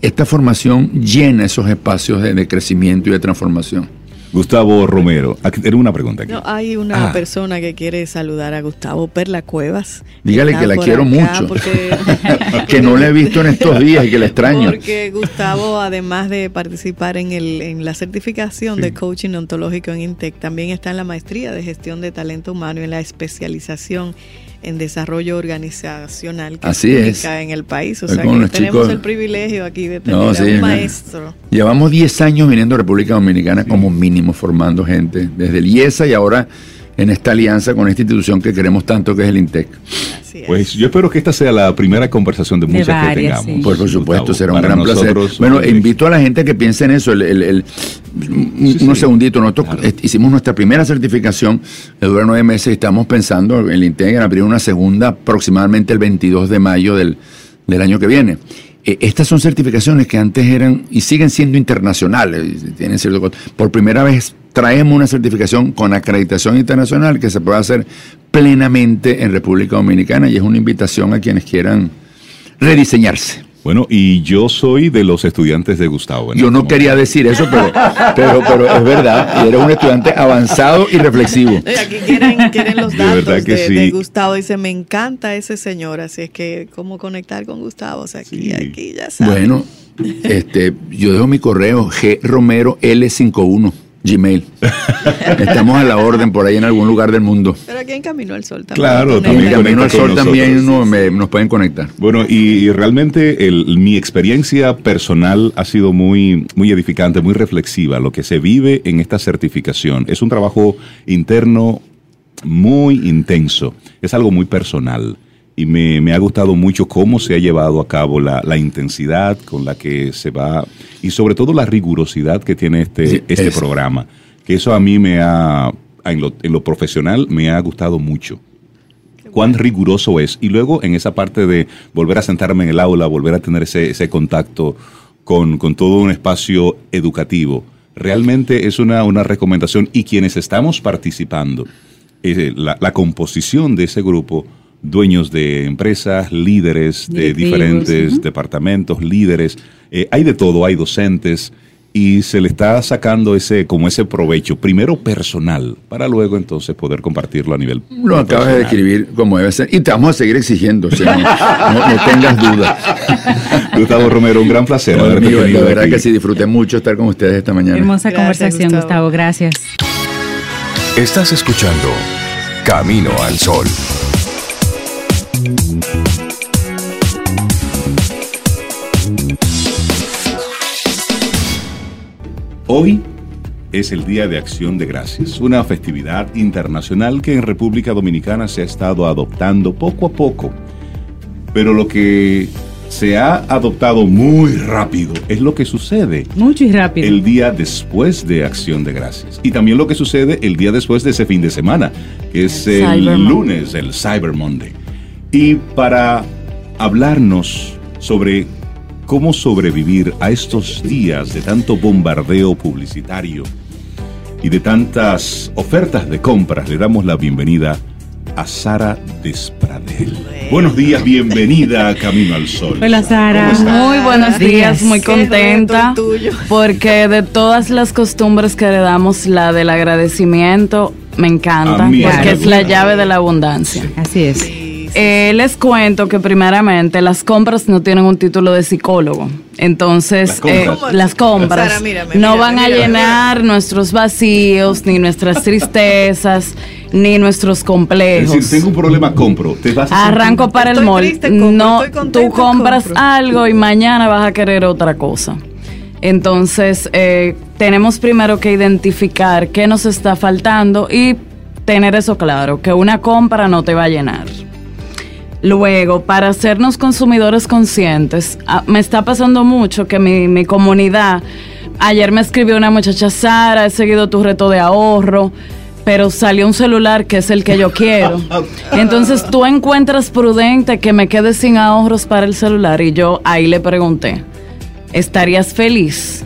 esta formación llena esos espacios de crecimiento y de transformación. Gustavo Romero, era una pregunta aquí. No, hay una ah. persona que quiere saludar a Gustavo Perla Cuevas. Dígale que la quiero mucho. que no la he visto en estos días y que la extraño. Porque Gustavo, además de participar en, el, en la certificación de coaching ontológico en INTEC, también está en la maestría de gestión de talento humano y en la especialización en desarrollo organizacional que Así es. en el país. O sea que tenemos el privilegio aquí de tener un maestro. Llevamos 10 años viniendo a República Dominicana como mínimo formando gente, desde el IESA y ahora en esta alianza con esta institución que queremos tanto que es el INTEC. Pues yo espero que esta sea la primera conversación de muchas que tengamos. Pues por supuesto, será un gran placer. Bueno, invito a la gente que piense en eso. El, unos segunditos, nosotros hicimos nuestra primera certificación, que dura nueve meses y estamos pensando en el INTEC en abrir una segunda aproximadamente el 22 de mayo del, del año que viene. Eh, estas son certificaciones que antes eran y siguen siendo internacionales. Tienen cierto, por primera vez traemos una certificación con acreditación internacional que se puede hacer plenamente en República Dominicana y es una invitación a quienes quieran rediseñarse. Bueno, y yo soy de los estudiantes de Gustavo. Yo no quería decir eso, pero, pero, es verdad. Y era un estudiante avanzado y reflexivo. Aquí quieren, los datos de, Gustavo. Dice, me encanta ese señor, así es que, ¿cómo conectar con Gustavo? O sea, aquí, aquí ya sabes. Bueno, este, yo dejo mi correo, gromero.l51. Gmail. Estamos a la orden por ahí en algún lugar del mundo. Pero aquí en Camino al Sol también. Claro, también en Camino al Sol también nos pueden conectar. Bueno, y, realmente mi experiencia personal ha sido muy, muy edificante, muy reflexiva. Lo que se vive en esta certificación es un trabajo interno muy intenso, es algo muy personal y me, ha gustado mucho cómo se ha llevado a cabo la, intensidad con la que se va y sobre todo la rigurosidad que tiene este, este programa. Que eso a mí me ha, en lo, en lo profesional, me ha gustado mucho. Cuán riguroso es. Y luego en esa parte de volver a sentarme en el aula, volver a tener ese, ese contacto con, todo un espacio educativo, realmente es una, una recomendación. Y quienes estamos participando, eh, la, la composición de ese grupo, dueños de empresas, líderes de diferentes departamentos, líderes, eh, hay de todo, hay docentes. Y se le está sacando ese como ese provecho primero personal para luego entonces poder compartirlo a nivel lo acabas de describir como debe ser. Y te vamos a seguir exigiendo no, tengas duda Gustavo Romero un gran placer la verdad que sí disfruté mucho estar con ustedes esta mañana. Hermosa conversación Gustavo gracias. Estás escuchando Camino al Sol Hoy es el Día de Acción de Gracias, una festividad internacional que en República Dominicana se ha estado adoptando poco a poco. pero lo que se ha adoptado muy rápido es lo que sucede Mucho y rápido. el día después de Acción de Gracias. Y también lo que sucede el día después de ese fin de semana, que es el Cyber Monday. lunes, el Cyber Monday. Y para hablarnos sobre cómo sobrevivir a estos días de tanto bombardeo publicitario y de tantas ofertas de compras, le damos la bienvenida a Sara Despradel. Buenos días, bienvenida a Camino al Sol. Hola, Sara. Muy buenos Días. muy contenta porque de todas las costumbres que heredamos, la del agradecimiento me encanta porque es la llave de la abundancia. Así es. Eh, les cuento que primeramente las compras no tienen un título de psicólogo. Entonces, Las compras. eh, las compras Sara, mírame, no mírame, van a llenar nuestros vacíos, ni nuestras tristezas, ni nuestros Es complejos. decir, tengo un problema, compro. Te vas a Arranco para el mall. triste, compro, no, contenta, tú compras compro. algo y mañana vas a querer otra cosa. Entonces, eh, tenemos primero que identificar qué nos está faltando y tener eso claro, que una compra no te va a llenar. Luego, para hacernos consumidores conscientes, ah, me está pasando mucho que mi, mi comunidad, ayer me escribió una muchacha, Sara, he seguido tu reto de ahorro, pero salió un celular que es el que yo quiero. Entonces tú encuentras prudente que me quede sin ahorros para el celular y yo ahí le pregunté, ¿estarías feliz?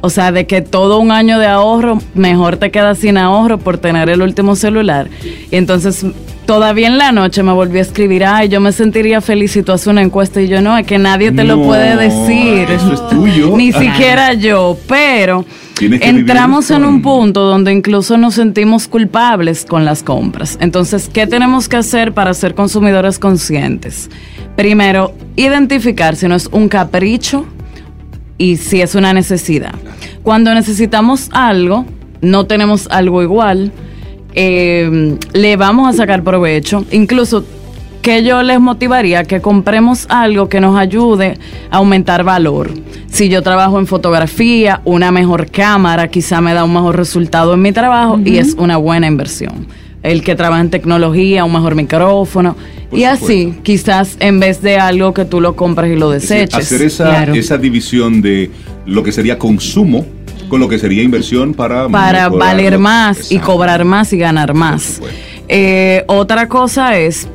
O sea, de que todo un año de ahorro, mejor te quedas sin ahorro por tener el último celular. Y entonces, todavía en la noche me volvió a escribir, ay, yo me sentiría feliz si tú haces una encuesta. Y yo, no, es que nadie te lo puede decir. eso es tuyo. Ni siquiera yo. Pero entramos en un punto donde incluso nos sentimos culpables con las compras. Entonces, ¿qué tenemos que hacer para ser consumidores conscientes? Primero, identificar si no es un capricho y si es una necesidad. Cuando necesitamos algo, no tenemos algo igual, eh, le vamos a sacar provecho. Incluso que yo les motivaría que compremos algo que nos ayude a aumentar valor. Si yo trabajo en fotografía, una mejor cámara quizá me da un mejor resultado en mi trabajo y es una buena inversión. El que trabaja en tecnología, un mejor micrófono. Por y así, quizás en vez de algo que tú lo compras y lo Es decir, deseches. hacer esa, Claro. esa división de lo que sería consumo con lo que sería inversión para para valer más y cobrar más y ganar más. Eh, otra cosa es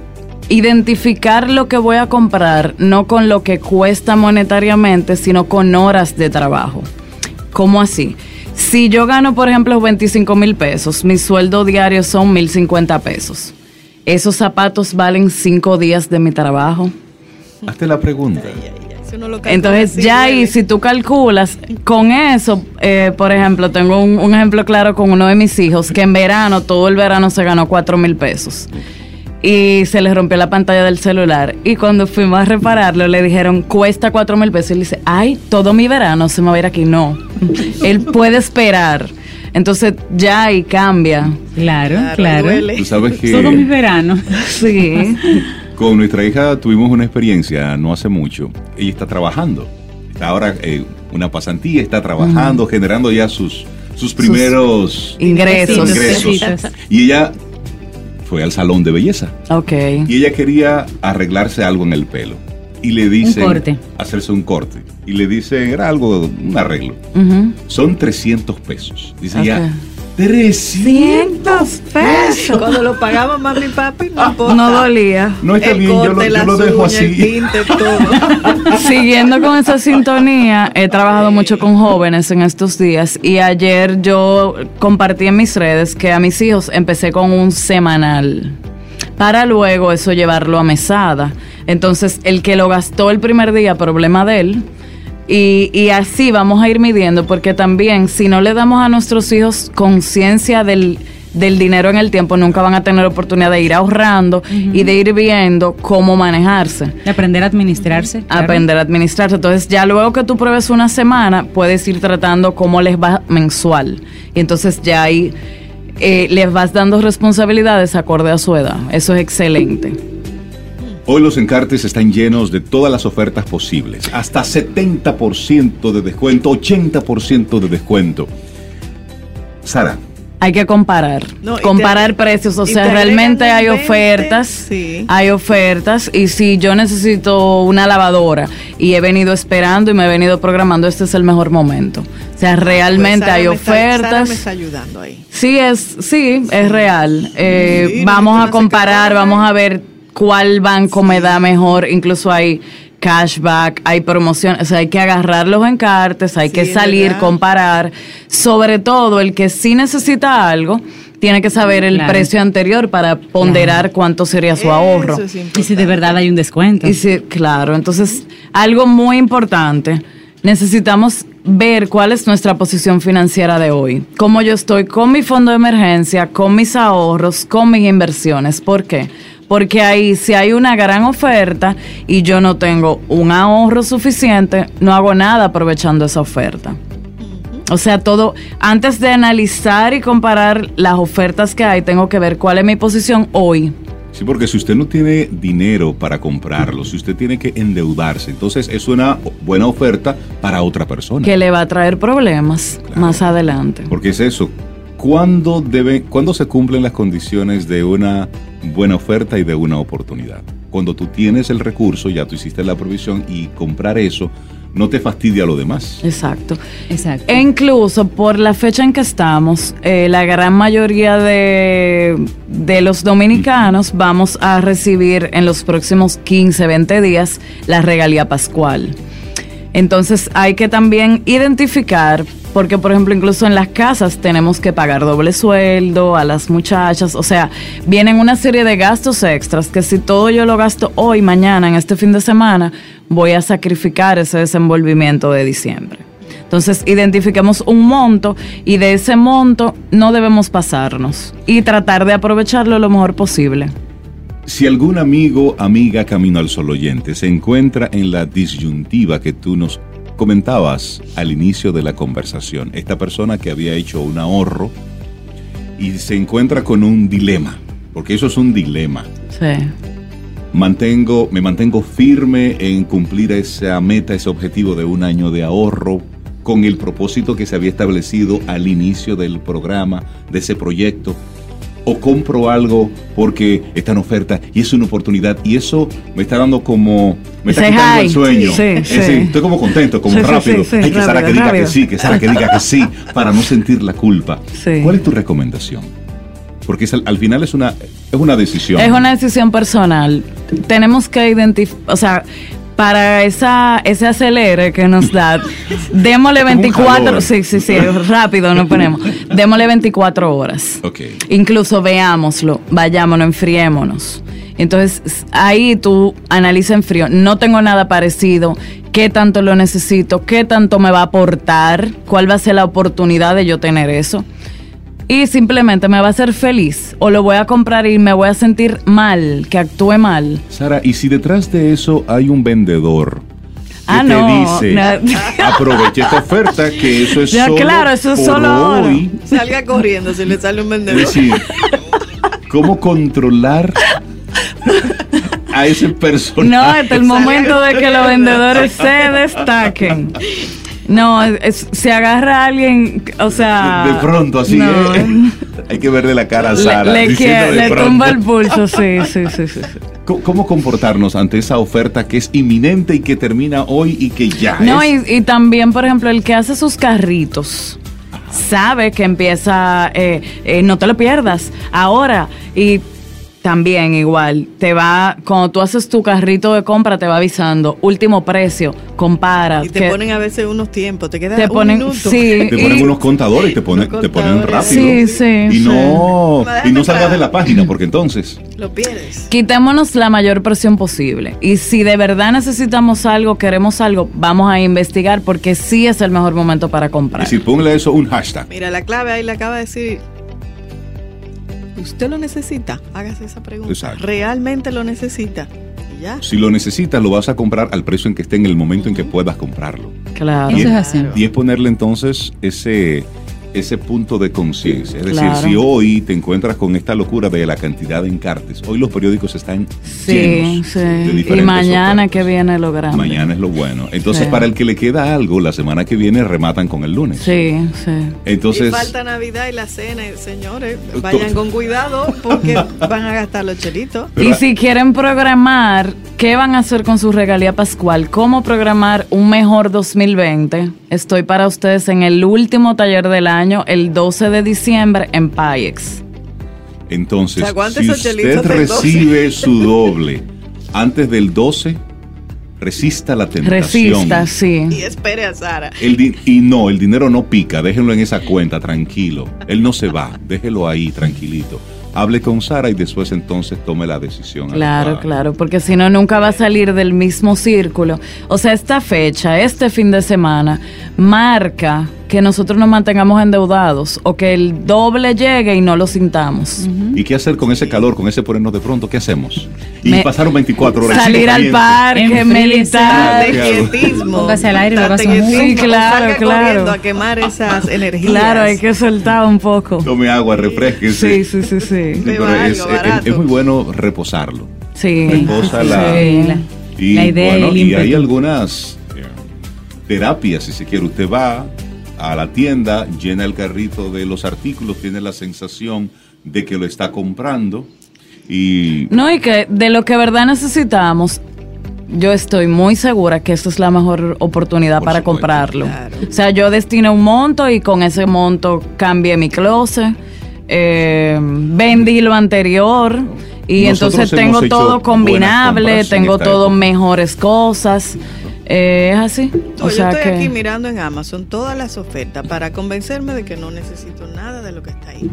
identificar lo que voy a comprar no con lo que cuesta monetariamente, sino con horas de trabajo. ¿Cómo así? Si yo gano, por ejemplo, 25 mil pesos, mi sueldo diario son 1050 pesos. Esos zapatos valen cinco días de mi trabajo. Hazte la pregunta. Si uno lo calcula Entonces así, ya ahí, duele. si tú calculas, con eso, eh, por ejemplo, tengo un, un ejemplo claro con uno de mis hijos, que en verano, todo el verano se ganó cuatro mil pesos. Y se le rompió la pantalla del celular. Y cuando fuimos a repararlo, le dijeron, cuesta cuatro mil pesos. Y él dice, ay, todo mi verano se me va a ir aquí. No, él puede esperar. Entonces ya ahí cambia. Claro, Claro, claro. duele. Tú sabes Todo mi que verano. Sí. con nuestra hija tuvimos una experiencia no hace mucho. Ella está trabajando. Está ahora eh, una pasantía, está trabajando, generando ya sus, sus primeros Ingresos. Ingresos. Y ella fue al salón de belleza. Ok. Y ella quería arreglarse algo en el pelo. Y le dicen... corte. Hacerse un corte. Y le dicen, era algo, un arreglo. Son 300 pesos. Dice ella, 300 pesos. Cuando lo pagaba mami y papi, no importa. No dolía. No está el bien, yo lo, yo dejo así. tinte, todo. Siguiendo con esa sintonía, he trabajado mucho con jóvenes en estos días y ayer yo compartí en mis redes que a mis hijos empecé con un semanal para luego eso llevarlo a mesada. Entonces, el que lo gastó el primer día, problema de él. Y, y así vamos a ir midiendo, porque también si no le damos a nuestros hijos conciencia del, del dinero en el tiempo, nunca van a tener oportunidad de ir ahorrando y de ir viendo cómo manejarse De aprender a administrarse. claro. aprender a administrarse. Entonces, ya luego que tú pruebes una semana, puedes ir tratando cómo les va mensual. Y entonces ya ahí eh, les vas dando responsabilidades acorde a su edad. Eso es excelente. Hoy los encartes están llenos de todas las ofertas posibles. Hasta 70% de descuento, 80% de descuento. Sara, hay que comparar, No, y te- comparar precios, o sea, te realmente hay un 20, ofertas, sí. hay ofertas y si yo necesito una lavadora y he venido esperando y me he venido programando, este es el mejor momento. O sea, realmente Pues Sara hay me está- Sara ofertas. me está ayudando ahí. Sí, es, sí, es real. Eh, Sí, vamos no a comparar, compara. vamos a ver cuál banco me da mejor. Incluso hay cashback, hay promociones, o sea, hay que agarrar los encartes, hay Sí, que salir, verdad. comparar. Sobre todo, el que sí necesita algo, tiene que saber el Claro. precio anterior para ponderar cuánto sería su ahorro. Eso Y si de verdad hay un descuento. Y sí, claro, entonces algo muy importante, necesitamos ver cuál es nuestra posición financiera de hoy, cómo yo estoy con mi fondo de emergencia, con mis ahorros, con mis inversiones. ¿Por qué? Porque ahí si hay una gran oferta y yo no tengo un ahorro suficiente, no hago nada aprovechando esa oferta. O sea, todo, antes de analizar y comparar las ofertas que hay, tengo que ver cuál es mi posición hoy. Sí, porque si usted no tiene dinero para comprarlo, si usted tiene que endeudarse, entonces es una buena oferta para otra persona. que le va a traer problemas Claro. más adelante. Porque es eso. ¿Cuándo, debe, ¿Cuándo se cumplen las condiciones de una buena oferta y de una oportunidad? Cuando tú tienes el recurso, ya tú hiciste la provisión y comprar eso no te fastidia lo demás. Exacto. Exacto. E incluso por la fecha en que estamos, eh, la gran mayoría de, de los dominicanos vamos a recibir en los próximos 15, 20 días la regalía pascual. Entonces hay que también identificar, porque por ejemplo incluso en las casas tenemos que pagar doble sueldo a las muchachas, o sea, vienen una serie de gastos extras que si todo yo lo gasto hoy, mañana, en este fin de semana, voy a sacrificar ese desenvolvimiento de diciembre. Entonces identifiquemos un monto y de ese monto no debemos pasarnos y tratar de aprovecharlo lo mejor posible. Si algún amigo, amiga Camino al Sol oyente se encuentra en la disyuntiva que tú nos comentabas al inicio de la conversación, esta persona que había hecho un ahorro y se encuentra con un dilema, porque eso es un dilema. Sí. Mantengo, me mantengo firme en cumplir esa meta, ese objetivo de un año de ahorro con el propósito que se había establecido al inicio del programa, de ese proyecto. O compro algo porque está en oferta y es una oportunidad y eso me está dando como, me está quitando el sueño. Sí, Es sí. decir, estoy como contento, como Sí, sí, rápido. sí, sí, Hay que Sara rápido, que diga rápido. que sí, que Sara que diga que sí, para no sentir la culpa. Sí. ¿Cuál es tu recomendación? Porque es al final es una, es una decisión. Es una decisión personal. Tenemos que identificar, o sea, para esa, ese acelere que nos da, démosle Como un 24, jalón. sí, sí, sí, rápido nos ponemos, démosle 24 horas. Ok. Incluso veámoslo, vayámonos, enfriémonos. Entonces, ahí tú analiza en frío, no tengo nada parecido, qué tanto lo necesito, qué tanto me va a aportar, cuál va a ser la oportunidad de yo tener eso. Y simplemente me va a hacer feliz o lo voy a comprar y me voy a sentir mal, que actúe mal. Sara, ¿y si detrás de eso hay un vendedor que Ah, te no, dice, no. aproveche esta oferta, que eso es Ya, solo claro, eso es por solo hoy? Salga corriendo si le sale un Es vendedor. decir, ¿cómo controlar a ese personaje? No, hasta el momento de que los vendedores se destaquen. No, es- se agarra a alguien, o sea... de pronto, así no, es. Hay que verle la cara a Sara. le que- le pronto. tumba el pulso, sí, sí, sí, sí. sí. ¿Cómo, cómo comportarnos ante esa oferta que es inminente y que termina hoy y que ya No, es? y, y también, por ejemplo, el que hace sus carritos sabe que empieza, eh, eh, no te lo pierdas ahora. Y también igual, te va, cuando tú haces tu carrito de compra, te va avisando, último precio, compara. Y te que- ponen a veces unos tiempos, te queda te un ponen, minuto. sí, Te ponen y- unos contadores y te ponen, te ponen rápido. Sí, sí, Y sí. no, y no salgas de la página, porque entonces. Lo pierdes. Quitémonos la mayor presión posible. Y si de verdad necesitamos algo, queremos algo, vamos a investigar porque sí es el mejor momento para comprar. Es decir, ponle eso un hashtag. Mira, la clave ahí le acaba de decir. ¿Usted lo necesita? Hágase esa pregunta. Exacto. ¿Realmente lo necesita? Ya. Si lo necesitas, lo vas a comprar al precio en que esté en el momento en que puedas comprarlo. Claro. Y es es, así. y es ponerle entonces ese, ese punto de conciencia. Es Claro. decir, si hoy te encuentras con esta locura de la cantidad de encartes, hoy los periódicos están Sí, llenos sí. de Y mañana ofertas. que viene lo grande. Mañana es lo bueno. Entonces, Sí. para el que le queda algo, la semana que viene rematan con el lunes. Sí, sí. Entonces, y falta Navidad y la cena, señores, vayan con cuidado porque van a gastar los chelitos. Pero- y si quieren programar, ¿qué van a hacer con su regalía pascual? ¿Cómo programar un mejor 2020? Estoy para ustedes en el último taller del año, el 12 de diciembre, en PAIEX. entonces si usted chelitos del 12. recibe su doble antes del 12, resista la tentación. Resista, sí. Y espere a Sara. El y no, el dinero no pica, déjenlo en esa cuenta, tranquilo. Él no se va, déjelo ahí, tranquilito. Hable con Sara y después entonces tome la decisión. Claro, adecuada. claro, porque si no, nunca va a salir del mismo círculo. O sea, esta fecha, este fin de semana, marca que nosotros nos mantengamos endeudados o que el doble llegue y no lo sintamos. ¿Y qué hacer con ese calor, con ese ponernos de pronto? ¿Qué hacemos? Y Me- pasaron 24 horas. Salir al parque, meditar. Quietismo. Póngase al aire, Sí, claro, claro. a quemar esas energías. Claro, hay que soltar un poco. Tome agua, refresquese. Sí, sí, sí, sí. Pero es, algo es- barato. es muy bueno reposarlo. Sí. Reposa la- Sí, la- Y, La idea bueno, y hay algunas eh, terapias, si se quiere. Usted va a la tienda, llena el carrito de los artículos, tiene la sensación de que lo está comprando y No, y que de lo que verdad necesitamos, yo estoy muy segura que esta es la mejor oportunidad Por para supuesto. comprarlo. Claro. O sea, yo destiné un monto y con ese monto cambié mi closet, eh, vendí lo anterior y Nosotros entonces tengo todo combinable, tengo todo época. mejores cosas. Eh, es así. No, o sea yo estoy que... aquí mirando en Amazon todas las ofertas para convencerme de que no necesito nada de lo que está ahí.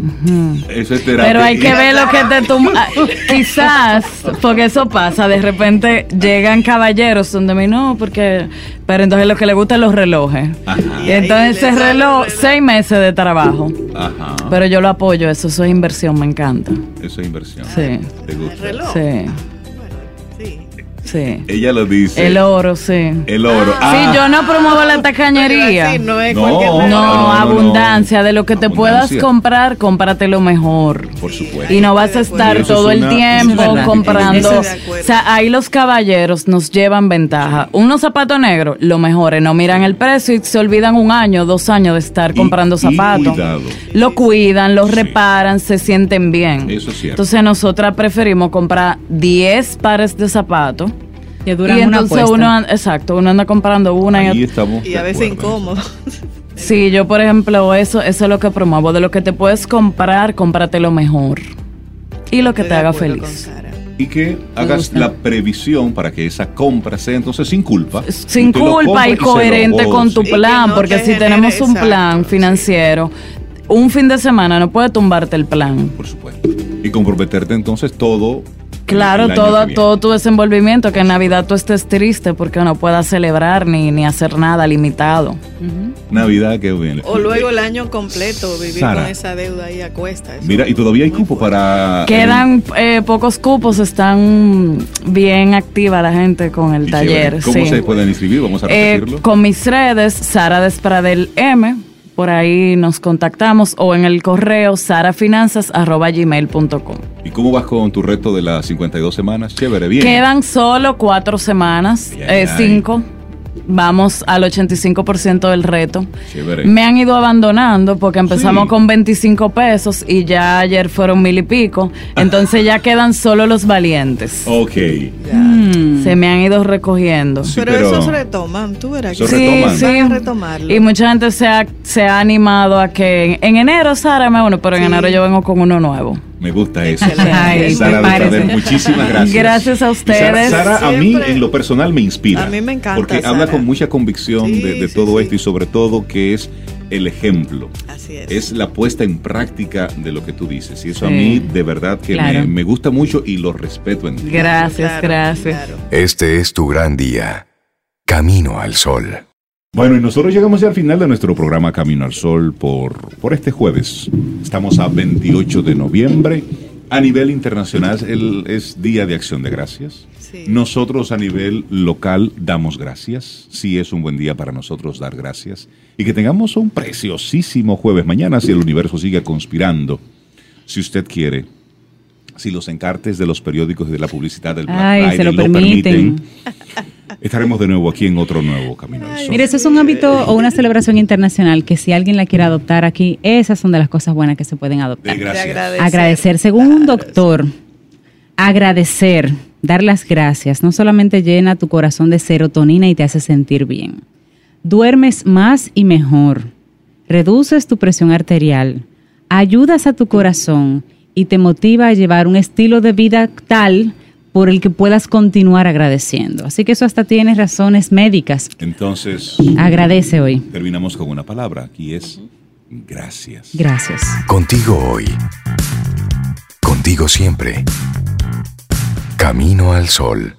eso es terapia. Pero hay que ver lo que te tumba. Quizás, porque eso pasa, de repente llegan caballeros donde me no, porque. Pero entonces lo que le gustan los relojes. Ajá. Y entonces Y ese reloj, el reloj. seis meses de trabajo. Ajá. Pero yo lo apoyo, eso, eso es inversión, me encanta. Eso es inversión. Sí. ¿Te El gusta? reloj. Sí. Sí. Ella lo dice. El oro, sí. El oro. Sí, Ah, yo no promuevo la Iba a tacañería. decir, no es No, abundancia, de lo que te puedas comprar, cómprate lo mejor. Por supuesto. Y no vas a estar todo es el una- tiempo eso es comprando. O sea, ahí los caballeros nos llevan ventaja. Unos zapatos negros, lo mejor es no miran el precio y se olvidan un año, dos años de estar Y- comprando y zapatos. Lo cuidan, los Sí. reparan, se sienten bien. Eso es cierto. Entonces nosotras preferimos comprar 10 pares de zapatos. Que duran y entonces uno, exacto, uno anda comprando una y otra. a veces incómodo. Sí, yo por ejemplo, eso, eso es lo que promuevo. De lo que te puedes comprar, cómprate lo mejor. Y lo que Estoy te haga feliz. Y que hagas gusta. la previsión para que esa compra sea entonces sin culpa. sin culpa y coherente con tu plan, no porque te si tenemos un exacto, plan sí. financiero, un fin de semana no puede tumbarte el plan. Por supuesto. Y comprometerte entonces todo. Claro, todo, todo tu desenvolvimiento, que en Navidad tú estés triste porque no puedas celebrar ni, ni hacer nada limitado. Navidad que viene. O luego el año completo vivir Sara. con esa deuda ahí a cuesta. Eso Mira, y todavía hay cupo fuerte. para. Quedan eh, pocos cupos, están bien activa la gente con el taller. chévere. ¿Cómo sí. se pueden inscribir? Vamos a Eh, repetirlo. con mis redes, Sara Despradel M, por ahí nos contactamos, o en el correo sarafinanzas.gmail.com. ¿Y cómo vas con tu reto de las 52 semanas? Chévere, bien. Quedan solo cuatro semanas, Ay, eh, ay. cinco. Vamos al 85% del reto. Chévere. Me han ido abandonando porque empezamos Sí. con 25 pesos y ya ayer fueron mil y pico. Entonces ya quedan solo los valientes. Ok. Mm. Se me han ido recogiendo. Sí, pero, pero- eso se retoman, tú verás que Sí, retoman. sí. van a retomarlo. Y mucha gente se ha, se ha animado a que en, en enero, Sara, me uno, pero en Sí. enero yo vengo con uno nuevo. Me gusta eso. Ay, Sara. Besader, muchísimas gracias. Gracias a Sara, ustedes. Sara, a mí en lo personal me inspira. A mí me encanta, Porque Sara. habla con mucha convicción Sí, de, de sí, todo sí. esto y sobre todo que es el ejemplo. Así es. Es la puesta en práctica de lo que tú dices. Y eso a mí de verdad que Claro. me, me gusta mucho y lo respeto en ti. Gracias, Claro, gracias. claro. Este es tu gran día. Camino al sol. Bueno, y nosotros llegamos ya al final de nuestro programa Camino al Sol por, por este jueves. Estamos a 28 de noviembre A nivel internacional el- es Día de Acción de Gracias. Sí. Nosotros a nivel local damos gracias. Sí es un buen día para nosotros dar gracias. Y que tengamos un preciosísimo jueves mañana si el universo sigue conspirando. Si usted quiere, si los encartes de los periódicos y de la publicidad del Black Ay, Friday se lo permiten. estaremos de nuevo aquí en otro nuevo Camino Sol. Mire, eso es un hábito o una celebración internacional que si alguien la quiere adoptar aquí, esas son de las cosas buenas que se pueden De adoptar. gracias. agradecer. Agradecer, según un doctor, agradecer, dar las gracias, no solamente llena tu corazón de serotonina y te hace sentir bien. Duermes más y mejor, reduces tu presión arterial, ayudas a tu corazón y te motiva a llevar un estilo de vida tal por el que puedas continuar agradeciendo. Así que eso hasta tiene razones médicas. Entonces, Agradece hoy. terminamos con una palabra y es gracias. Gracias. Contigo hoy. Contigo siempre. Camino al sol.